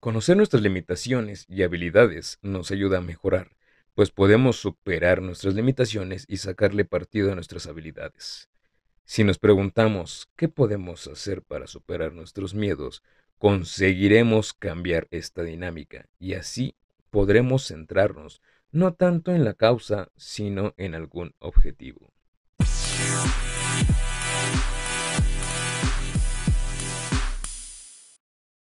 Conocer nuestras limitaciones y habilidades nos ayuda a mejorar, pues podemos superar nuestras limitaciones y sacarle partido a nuestras habilidades. Si nos preguntamos qué podemos hacer para superar nuestros miedos, conseguiremos cambiar esta dinámica y así podremos centrarnos no tanto en la causa, sino en algún objetivo.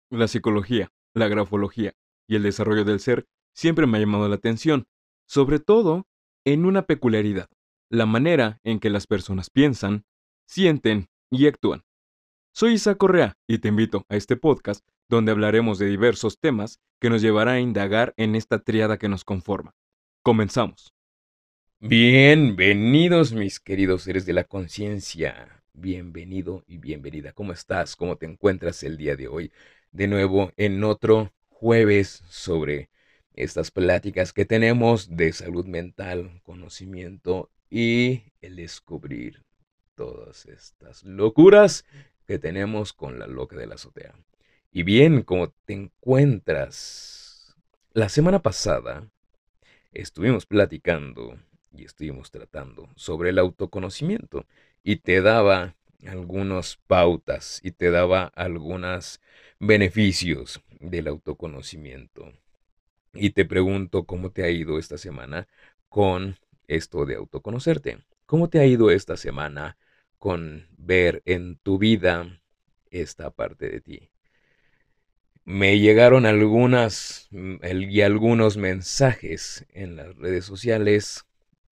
La psicología, la grafología y el desarrollo del ser siempre me ha llamado la atención, sobre todo en una peculiaridad, la manera en que las personas piensan, sienten y actúan. Soy Isa Correa y te invito a este podcast donde hablaremos de diversos temas que nos llevará a indagar en esta triada que nos conforma. Comenzamos. Bienvenidos mis queridos seres de la conciencia. Bienvenido y bienvenida. ¿Cómo estás? ¿Cómo te encuentras el día de hoy? De nuevo en otro jueves sobre estas pláticas que tenemos de salud mental, conocimiento y el descubrir todas estas locuras que tenemos con la loca de la azotea. Y bien, ¿cómo te encuentras? La semana pasada estuvimos platicando y estuvimos tratando sobre el autoconocimiento y te daba algunas pautas y te daba algunos beneficios del autoconocimiento. Y te pregunto cómo te ha ido esta semana con esto de autoconocerte. ¿Cómo te ha ido esta semana con ver en tu vida esta parte de ti? Me llegaron algunas mm, y algunos mensajes en las redes sociales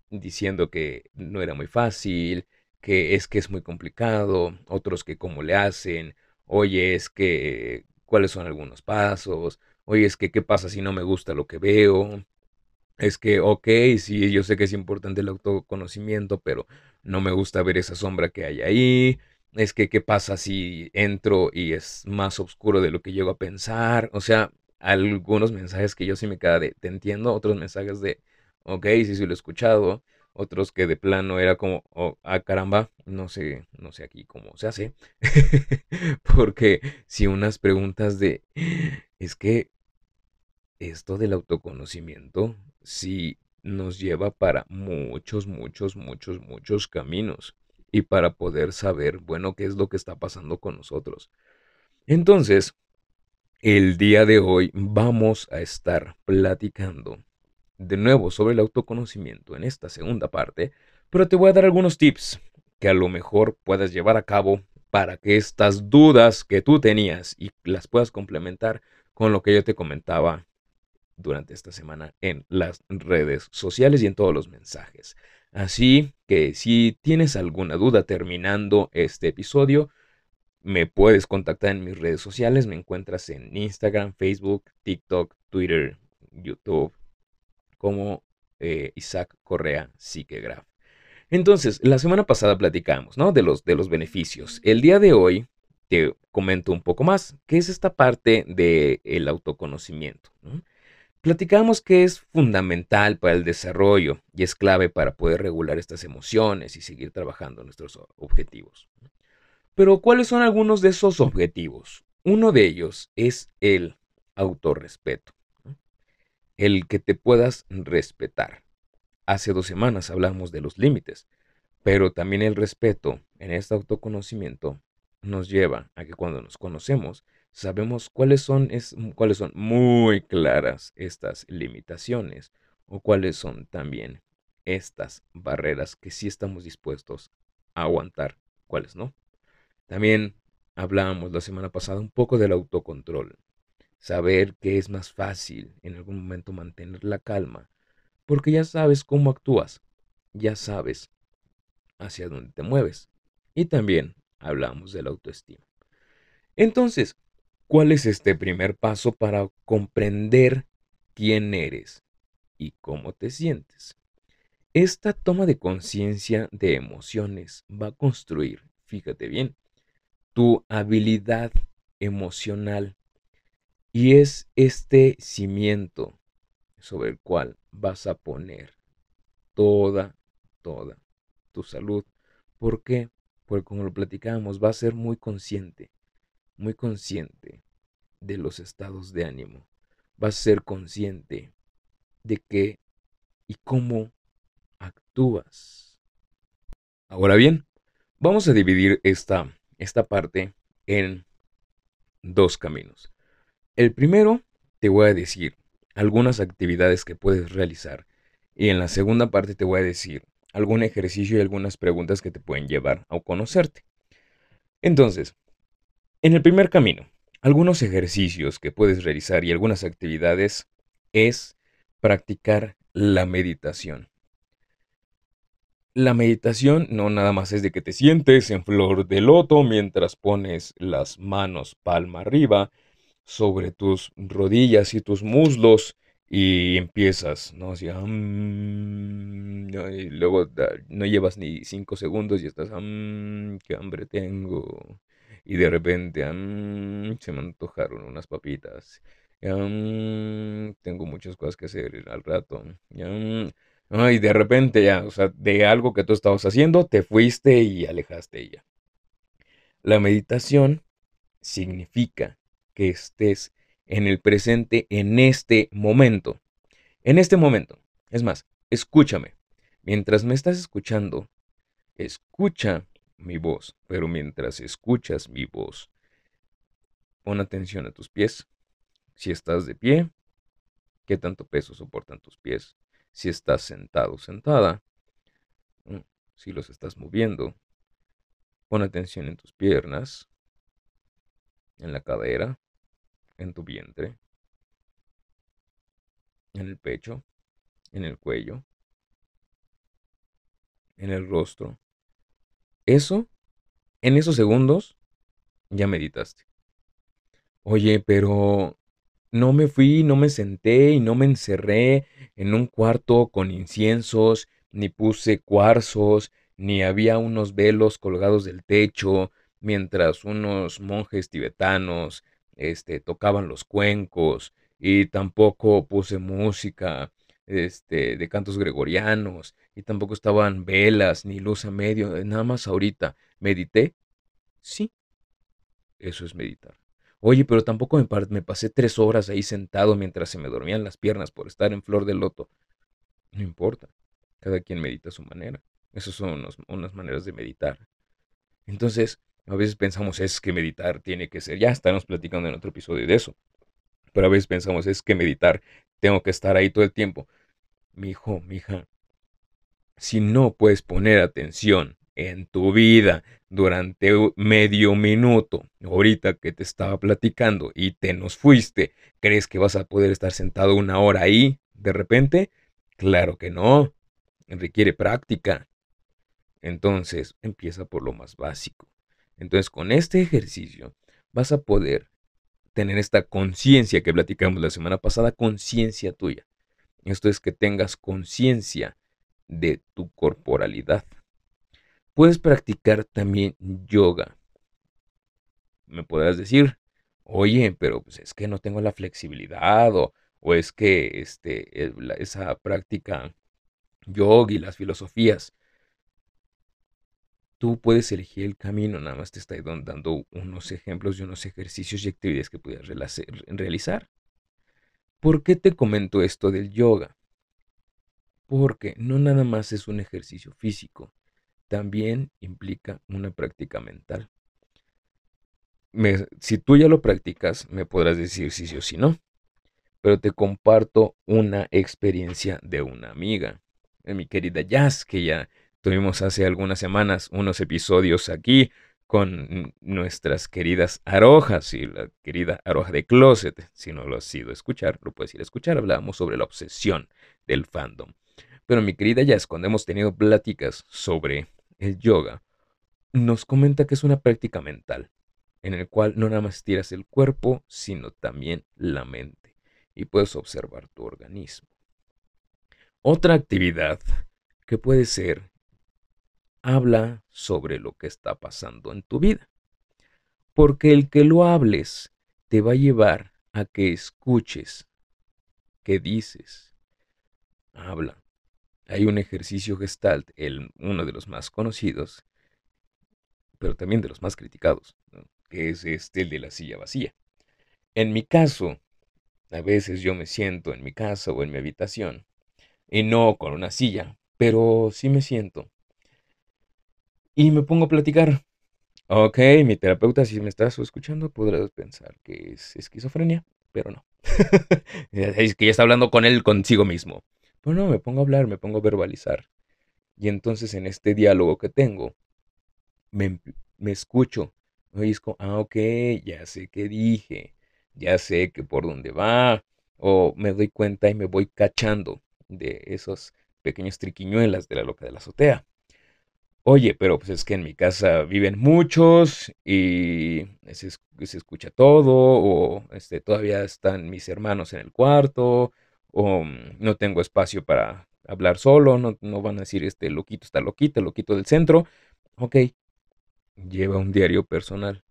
diciendo que no era muy fácil, que es que es muy complicado, otros que cómo le hacen, oye, es que cuáles son algunos pasos, oye, es que qué pasa si no me gusta lo que veo, es que, ok, sí, yo sé que es importante el autoconocimiento, pero no me gusta ver esa sombra que hay ahí, es que qué pasa si entro y es más oscuro de lo que llego a pensar, o sea, algunos mensajes que yo sí me queda de, te entiendo, otros mensajes de, ok, sí, sí lo he escuchado, otros que de plano era como, oh, ah, caramba, no sé, no sé aquí cómo se hace, porque si unas preguntas de, es que esto del autoconocimiento sí nos lleva para muchos, muchos, muchos, muchos caminos y para poder saber, bueno, qué es lo que está pasando con nosotros. Entonces, el día de hoy vamos a estar platicando de nuevo sobre el autoconocimiento en esta segunda parte, pero te voy a dar algunos tips que a lo mejor puedas llevar a cabo para que estas dudas que tú tenías y las puedas complementar con lo que yo te comentaba durante esta semana en las redes sociales y en todos los mensajes. Así que si tienes alguna duda terminando este episodio, me puedes contactar en mis redes sociales. Me encuentras en Instagram, Facebook, TikTok, Twitter, YouTube, como eh, Isaac Correa Psiquegraph. Entonces, la semana pasada platicamos, ¿no? De los, de los beneficios. El día de hoy te comento un poco más, ¿Qué es esta parte del autoconocimiento. Platicamos que es fundamental para el desarrollo y es clave para poder regular estas emociones y seguir trabajando nuestros objetivos. Pero, ¿cuáles son algunos de esos objetivos? Uno de ellos es el autorrespeto el que te puedas respetar. Hace dos semanas hablamos de los límites, pero también el respeto en este autoconocimiento nos lleva a que cuando nos conocemos sabemos cuáles son, es, cuáles son muy claras estas limitaciones o cuáles son también estas barreras que sí estamos dispuestos a aguantar, cuáles no. También hablábamos la semana pasada un poco del autocontrol saber que es más fácil en algún momento mantener la calma, porque ya sabes cómo actúas, ya sabes hacia dónde te mueves. Y también hablamos de la autoestima. Entonces, ¿cuál es este primer paso para comprender quién eres y cómo te sientes? Esta toma de conciencia de emociones va a construir, fíjate bien, tu habilidad emocional y es este cimiento sobre el cual vas a poner toda, toda tu salud. ¿Por qué? Porque como lo platicábamos, va a ser muy consciente, muy consciente de los estados de ánimo. Vas a ser consciente de qué y cómo actúas. Ahora bien, vamos a dividir esta, esta parte en dos caminos. El primero, te voy a decir algunas actividades que puedes realizar y en la segunda parte te voy a decir algún ejercicio y algunas preguntas que te pueden llevar a conocerte. Entonces, en el primer camino, algunos ejercicios que puedes realizar y algunas actividades es practicar la meditación. La meditación no nada más es de que te sientes en flor de loto mientras pones las manos palma arriba sobre tus rodillas y tus muslos y empiezas, ¿no? Así, y luego no llevas ni cinco segundos y estás, qué hambre tengo. Y de repente, se me antojaron unas papitas. tengo muchas cosas que hacer al rato. y de repente ya, o sea, de algo que tú estabas haciendo, te fuiste y alejaste ya. La meditación significa que estés en el presente en este momento. En este momento. Es más, escúchame. Mientras me estás escuchando, escucha mi voz, pero mientras escuchas mi voz, pon atención a tus pies. Si estás de pie, ¿qué tanto peso soportan tus pies? Si estás sentado sentada, mm, si los estás moviendo, pon atención en tus piernas, en la cadera, en tu vientre, en el pecho, en el cuello, en el rostro. Eso, en esos segundos, ya meditaste. Oye, pero no me fui, no me senté y no me encerré en un cuarto con inciensos, ni puse cuarzos, ni había unos velos colgados del techo, mientras unos monjes tibetanos este, tocaban los cuencos y tampoco puse música este, de cantos gregorianos y tampoco estaban velas ni luz a medio, eh, nada más ahorita. ¿Medité? Sí, eso es meditar. Oye, pero tampoco me, me pasé tres horas ahí sentado mientras se me dormían las piernas por estar en flor de loto. No importa, cada quien medita a su manera. Esas son unas maneras de meditar. Entonces, a veces pensamos es que meditar tiene que ser, ya estamos platicando en otro episodio de eso, pero a veces pensamos es que meditar tengo que estar ahí todo el tiempo. Mi hijo, mi hija, si no puedes poner atención en tu vida durante medio minuto, ahorita que te estaba platicando y te nos fuiste, ¿crees que vas a poder estar sentado una hora ahí de repente? Claro que no, requiere práctica. Entonces, empieza por lo más básico. Entonces, con este ejercicio vas a poder tener esta conciencia que platicamos la semana pasada, conciencia tuya. Esto es que tengas conciencia de tu corporalidad. Puedes practicar también yoga. Me podrás decir, oye, pero pues es que no tengo la flexibilidad o, es que este, esa práctica yoga y las filosofías Tú puedes elegir el camino, nada más te estoy dando unos ejemplos de unos ejercicios y actividades que puedes realizar. ¿Por qué te comento esto del yoga? Porque no nada más es un ejercicio físico, también implica una práctica mental. si tú ya lo practicas, me podrás decir si sí o si no, pero te comparto una experiencia de una amiga, mi querida Jazz, que ya Tuvimos hace algunas semanas unos episodios aquí con nuestras queridas arojas y la querida aroja de closet. Si no lo has ido a escuchar, lo puedes ir a escuchar. Hablábamos sobre la obsesión del fandom. Pero mi querida Jazz, cuando hemos tenido pláticas sobre el yoga, nos comenta que es una práctica mental, en el cual no nada más tiras el cuerpo, sino también la mente, y puedes observar tu organismo. Otra actividad que puede ser habla sobre lo que está pasando en tu vida. Porque el que lo hables te va a llevar a que escuches qué dices. Habla. Hay un ejercicio gestalt, el, uno de los más conocidos, pero también de los más criticados, que es este, el de la silla vacía. En mi caso, a veces yo me siento en mi casa o en mi habitación, y no con una silla, pero sí me siento. Y me pongo a platicar. Ok, mi terapeuta, si me estás escuchando, podrás pensar que es esquizofrenia, pero no. es que ya está hablando con él consigo mismo. Pero no, me pongo a hablar, me pongo a verbalizar. Y entonces en este diálogo que tengo, me, me escucho. Ah, ok, ya sé qué dije, ya sé que por dónde va, o me doy cuenta y me voy cachando de esos pequeños triquiñuelas de la loca de la azotea. Oye, pero pues es que en mi casa viven muchos y se, escucha todo, o este, todavía están mis hermanos en el cuarto, o mm, no tengo espacio para hablar solo, no, no van a decir este loquito está loquito, loquito del centro. Ok, lleva un diario personal.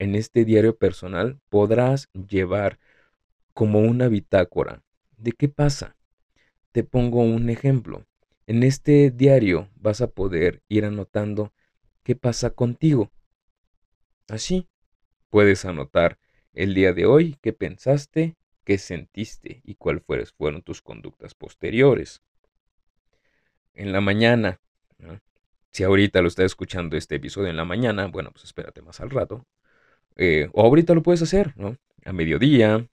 En este diario personal podrás llevar como una bitácora de qué pasa. Te pongo un ejemplo. En este diario vas a poder ir anotando qué pasa contigo. Así, puedes anotar el día de hoy, qué pensaste, qué sentiste y cuáles fueron tus conductas posteriores. En la mañana, si ahorita lo estás escuchando este episodio en la mañana, bueno, pues espérate más al rato. Eh, o ahorita lo puedes hacer, ¿no? A mediodía,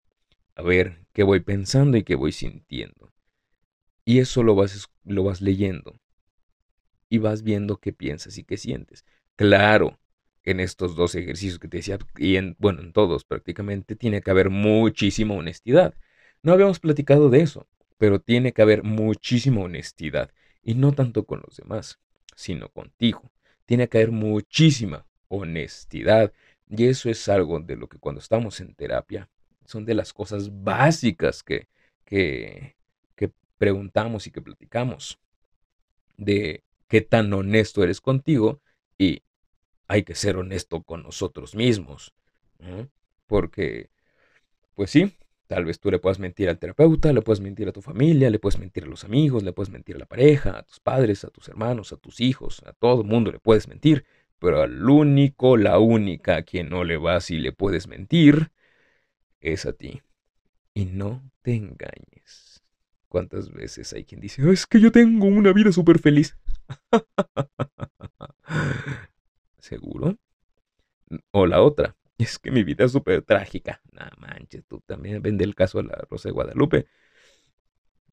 a ver qué voy pensando y qué voy sintiendo. Y eso lo vas, lo vas leyendo. Y vas viendo qué piensas y qué sientes. Claro, en estos dos ejercicios que te decía, y en, bueno, en todos prácticamente, tiene que haber muchísima honestidad. No habíamos platicado de eso, pero tiene que haber muchísima honestidad. Y no tanto con los demás, sino contigo. Tiene que haber muchísima honestidad. Y eso es algo de lo que cuando estamos en terapia, son de las cosas básicas que, que, preguntamos y que platicamos. De qué tan honesto eres contigo y hay que ser honesto con nosotros mismos. Porque, pues sí, Tal vez tú le puedas mentir al terapeuta, le puedes mentir a tu familia, le puedes mentir a los amigos, le puedes mentir a la pareja, a tus padres, a tus hermanos, a tus hijos, a todo el mundo le puedes mentir, pero al único, la única a quien no le vas y le puedes mentir es a ti. Y no te engañes. ¿Cuántas veces hay quien dice, es que yo tengo una vida súper feliz? ¿Seguro? O la otra, es que mi vida es súper trágica. No manches, tú también vende el caso a la Rosa de Guadalupe.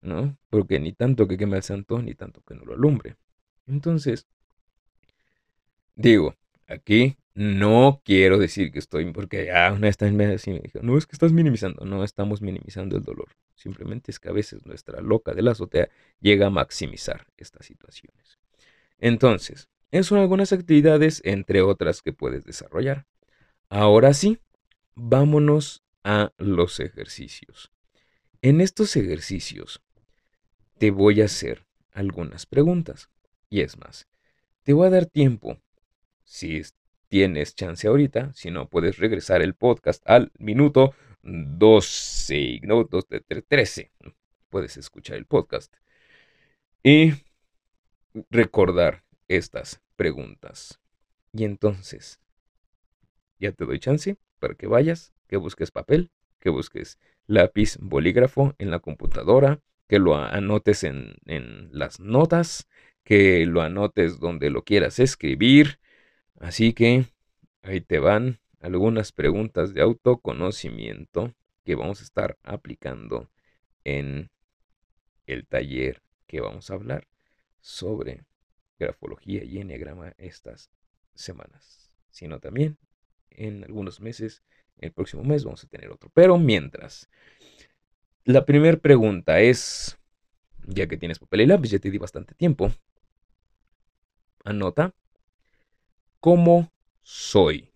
¿No? Porque ni tanto que queme el santo, ni tanto que no lo alumbre. Entonces, digo, aquí no quiero decir que estoy, porque ah, una vez me dijo, no es que estás minimizando, no estamos minimizando el dolor. Simplemente es que a veces nuestra loca de la azotea llega a maximizar estas situaciones. Entonces, esas son algunas actividades, entre otras, que puedes desarrollar. Ahora sí, vámonos a los ejercicios. En estos ejercicios te voy a hacer algunas preguntas. Y es más, te voy a dar tiempo. Si tienes chance ahorita, si no, puedes regresar el podcast al minuto 12, no, 13. Puedes escuchar el podcast. Y recordar estas preguntas. Y entonces, ya te doy chance para que vayas, que busques papel, que busques lápiz, bolígrafo en la computadora, que lo anotes en, en las notas, que lo anotes donde lo quieras escribir. Así que ahí te van algunas preguntas de autoconocimiento que vamos a estar aplicando en el taller que vamos a hablar sobre grafología y enneagrama estas semanas, sino también en algunos meses, el próximo mes vamos a tener otro. Pero mientras, la primera pregunta es, ya que tienes papel y lápiz, ya te di bastante tiempo, anota, ¿cómo soy?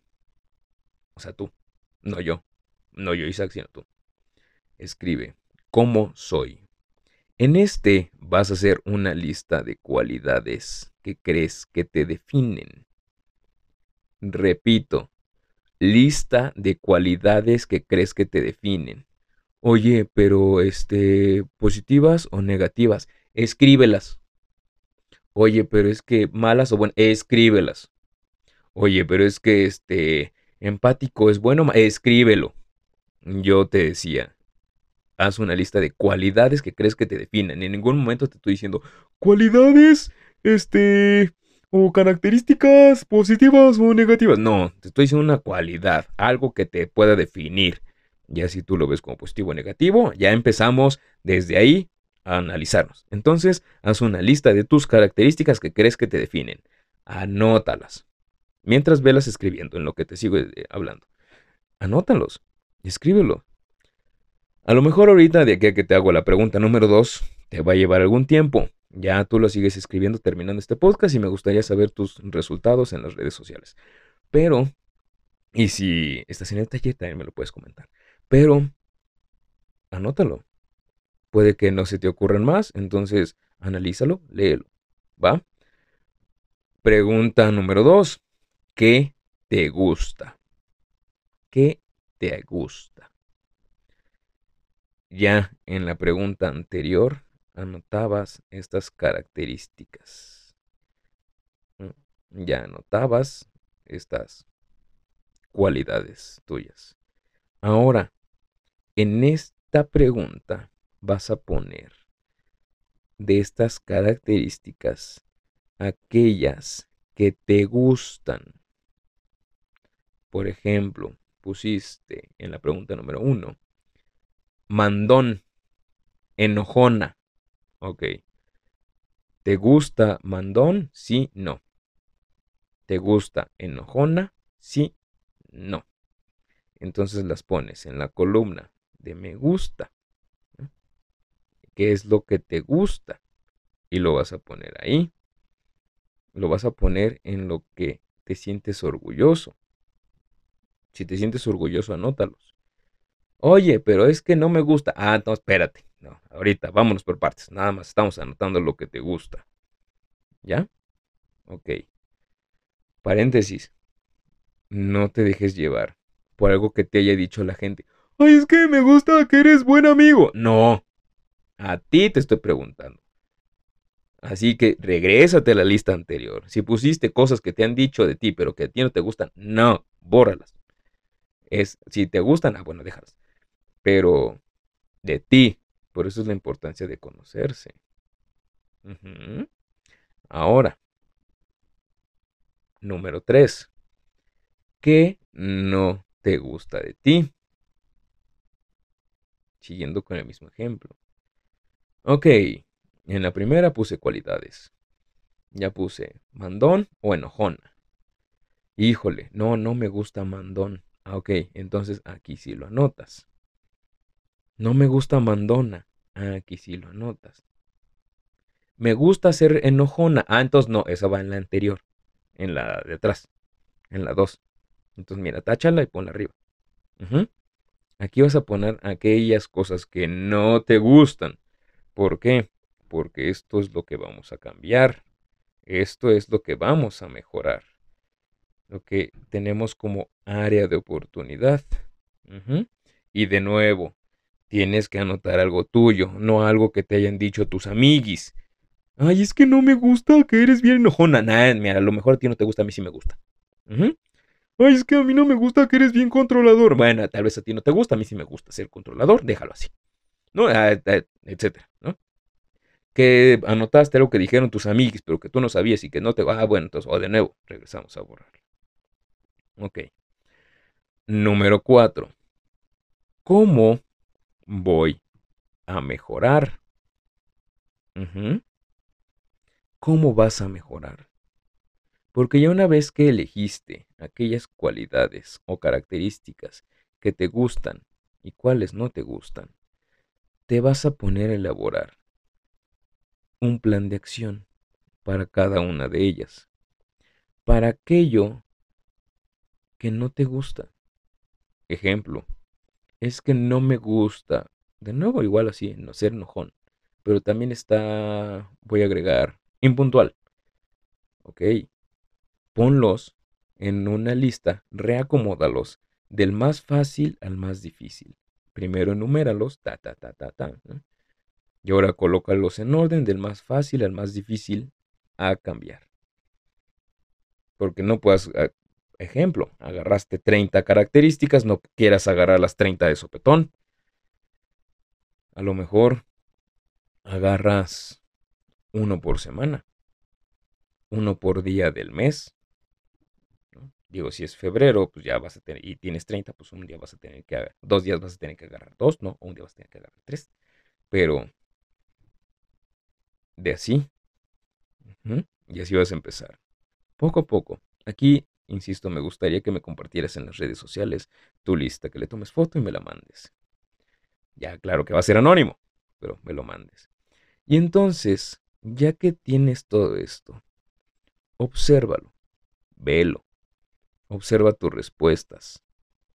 O sea, tú, no yo, no yo Isaac, sino tú. Escribe, ¿cómo soy? En este vas a hacer una lista de cualidades que crees que te definen. Repito, lista de cualidades que crees que te definen. Oye, pero este, positivas o negativas, escríbelas. Oye, pero es que malas o buenas, escríbelas. Oye, pero es que este, empático es bueno, escríbelo. yo te decía, haz una lista de cualidades que crees que te definen. En ningún momento te estoy diciendo cualidades, este, o características positivas o negativas. No, te estoy diciendo una cualidad, algo que te pueda definir. Ya si tú lo ves como positivo o negativo, ya empezamos desde ahí a analizarnos. Entonces, haz una lista de tus características que crees que te definen. Anótalas. Mientras velas escribiendo en lo que te sigo eh, hablando. Anótalos. Escríbelo. A lo mejor ahorita, de aquí a que te hago la pregunta número dos, te va a llevar algún tiempo. Ya tú lo sigues escribiendo terminando este podcast y me gustaría saber tus resultados en las redes sociales. Pero, y si estás en el taller, también me lo puedes comentar. Pero, anótalo. Puede que no se te ocurran más, entonces analízalo, léelo. ¿Va? Pregunta número dos. ¿Qué te gusta? ¿Qué te gusta? Ya en la pregunta anterior anotabas estas características. Mm, ya anotabas estas cualidades tuyas. Ahora, en esta pregunta vas a poner de estas características aquellas que te gustan. Por ejemplo, pusiste en la pregunta número uno, mandón, enojona. Ok. ¿Te gusta mandón? Sí, no. ¿Te gusta enojona? Sí, no. Entonces las pones en la columna de me gusta. ¿Qué es lo que te gusta? Y lo vas a poner ahí. Lo vas a poner en lo que te sientes orgulloso. Si te sientes orgulloso, anótalos. Oye, pero es que no me gusta. Ah, no, espérate. No, ahorita, vámonos por partes. Nada más estamos anotando lo que te gusta. ¿Ya? Ok. Paréntesis. No te dejes llevar por algo que te haya dicho la gente. Ay, es que me gusta que eres buen amigo. No. A ti te estoy preguntando. Así que regrésate a la lista anterior. Si pusiste cosas que te han dicho de ti, pero que a ti no te gustan, no, bórralas. Es, si te gustan, ah, bueno, déjalas. Pero de ti, por eso es la importancia de conocerse. Ahora, número 3. ¿Qué no te gusta de ti? Siguiendo con el mismo ejemplo. Ok, en la primera puse cualidades. Ya puse mandón o enojona. Híjole, no, no me gusta mandón. Ah, ok, entonces aquí sí lo anotas. No me gusta mandona. Ah, aquí sí lo anotas. Me gusta ser enojona. Ah, entonces no, esa va en la anterior. En la de atrás. En la 2. Entonces mira, táchala y ponla arriba. Aquí vas a poner aquellas cosas que no te gustan. ¿Por qué? Porque esto es lo que vamos a cambiar. Esto es lo que vamos a mejorar lo que tenemos como área de oportunidad. Y de nuevo, tienes que anotar algo tuyo, no algo que te hayan dicho tus amiguis. Ay, es que no me gusta que eres bien enojona. Nah, mira, a lo mejor a ti no te gusta, a mí sí me gusta. Ay, es que a mí no me gusta que eres bien controlador. Bueno, tal vez a ti no te gusta, a mí sí me gusta ser controlador, déjalo así. ¿No? Ah, ah, etcétera, ¿no? Que anotaste algo que dijeron tus amiguis, pero que tú no sabías y que no te... Ah, bueno, entonces, o de nuevo, regresamos a borrar. Ok. Número 4. ¿Cómo voy a mejorar? ¿Cómo vas a mejorar? Porque ya una vez que elegiste aquellas cualidades o características que te gustan y cuáles no te gustan, te vas a poner a elaborar un plan de acción para cada una de ellas. Para aquello que no te gusta. Ejemplo, es que no me gusta. De nuevo, igual así, no ser enojón. Pero también está, voy a agregar, impuntual. Ok. Ponlos en una lista, reacomódalos del más fácil al más difícil. Primero enuméralos, ta, ta, ta, ta, ta. Y ahora colócalos en orden del más fácil al más difícil a cambiar. Porque no puedas ejemplo, agarraste 30 características, no quieras agarrar las 30 de sopetón. A lo mejor agarras uno por semana, uno por día del mes. Digo, si es febrero, pues ya vas a tener, y tienes 30, pues un día vas a tener que, dos días vas a tener que agarrar dos, ¿no? O un día vas a tener que agarrar tres. Pero, de así, y así vas a empezar. Poco a poco. Aquí, insisto, me gustaría que me compartieras en las redes sociales tu lista, que le tomes foto y me la mandes. Ya, claro que va a ser anónimo, pero me lo mandes. Y entonces, ya que tienes todo esto, obsérvalo, velo, observa tus respuestas,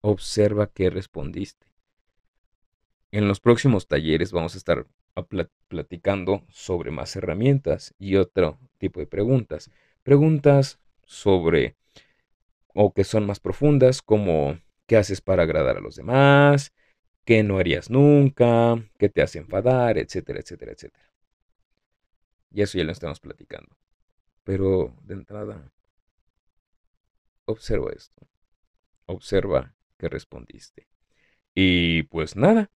observa qué respondiste. En los próximos talleres vamos a estar platicando sobre más herramientas y otro tipo de preguntas. Preguntas sobre o que son más profundas como qué haces para agradar a los demás, qué no harías nunca, qué te hace enfadar, etcétera, etcétera, etcétera. Y eso ya lo estamos platicando. Pero de entrada, observa esto. Observa que respondiste. Y pues nada,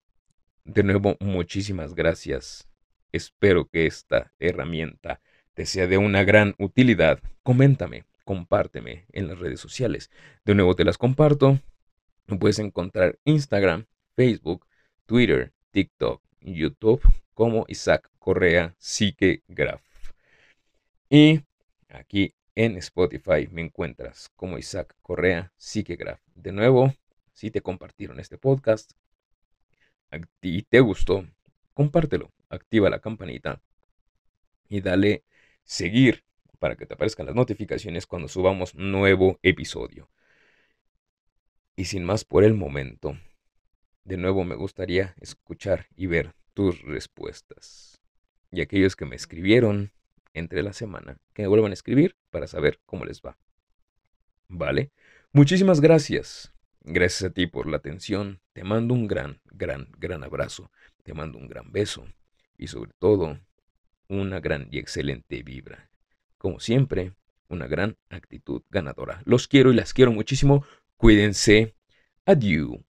de nuevo, muchísimas gracias. Espero que esta herramienta te sea de una gran utilidad. Coméntame, compárteme en las redes sociales. De nuevo te las comparto. Puedes encontrar Instagram, Facebook, Twitter, TikTok, YouTube como Isaac Correa Psique Graph. Y aquí en Spotify me encuentras como Isaac Correa Psique Graph. De nuevo, si te compartieron este podcast, y te gustó, compártelo, activa la campanita y dale seguir para que te aparezcan las notificaciones cuando subamos nuevo episodio. Y sin más por el momento, de nuevo me gustaría escuchar y ver tus respuestas. Y aquellos que me escribieron entre la semana, que me vuelvan a escribir para saber cómo les va. ¿Vale? Muchísimas gracias. Gracias a ti por la atención. Te mando un gran, gran, gran abrazo. Te mando un gran beso. Y sobre todo, una gran y excelente vibra. Como siempre, una gran actitud ganadora. Los quiero y las quiero muchísimo. Cuídense. Adiós.